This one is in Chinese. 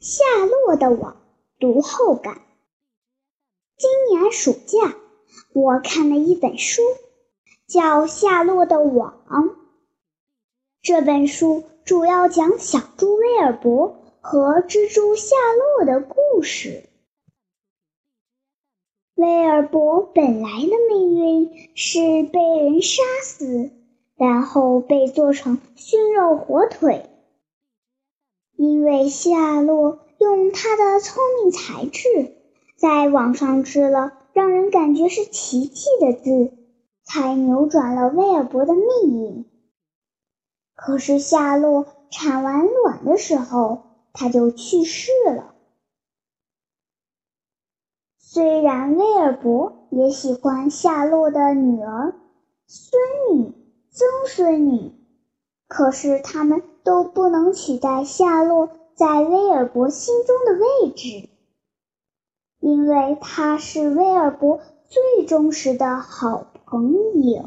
夏洛的网读后感。今年暑假，我看了一本书，叫《夏洛的网》。这本书主要讲小猪威尔伯和蜘蛛夏洛的故事。威尔伯本来的命运是被人杀死，然后被做成熏肉火腿。因为夏洛用他的聪明才智，在网上织了让人感觉是奇迹的字，才扭转了威尔伯的命运。可是夏洛产完卵的时候，他就去世了。虽然威尔伯也喜欢夏洛的女儿、孙女、曾孙女，可是他们。都不能取代夏洛在威尔伯心中的位置，因为他是威尔伯最忠实的好朋友。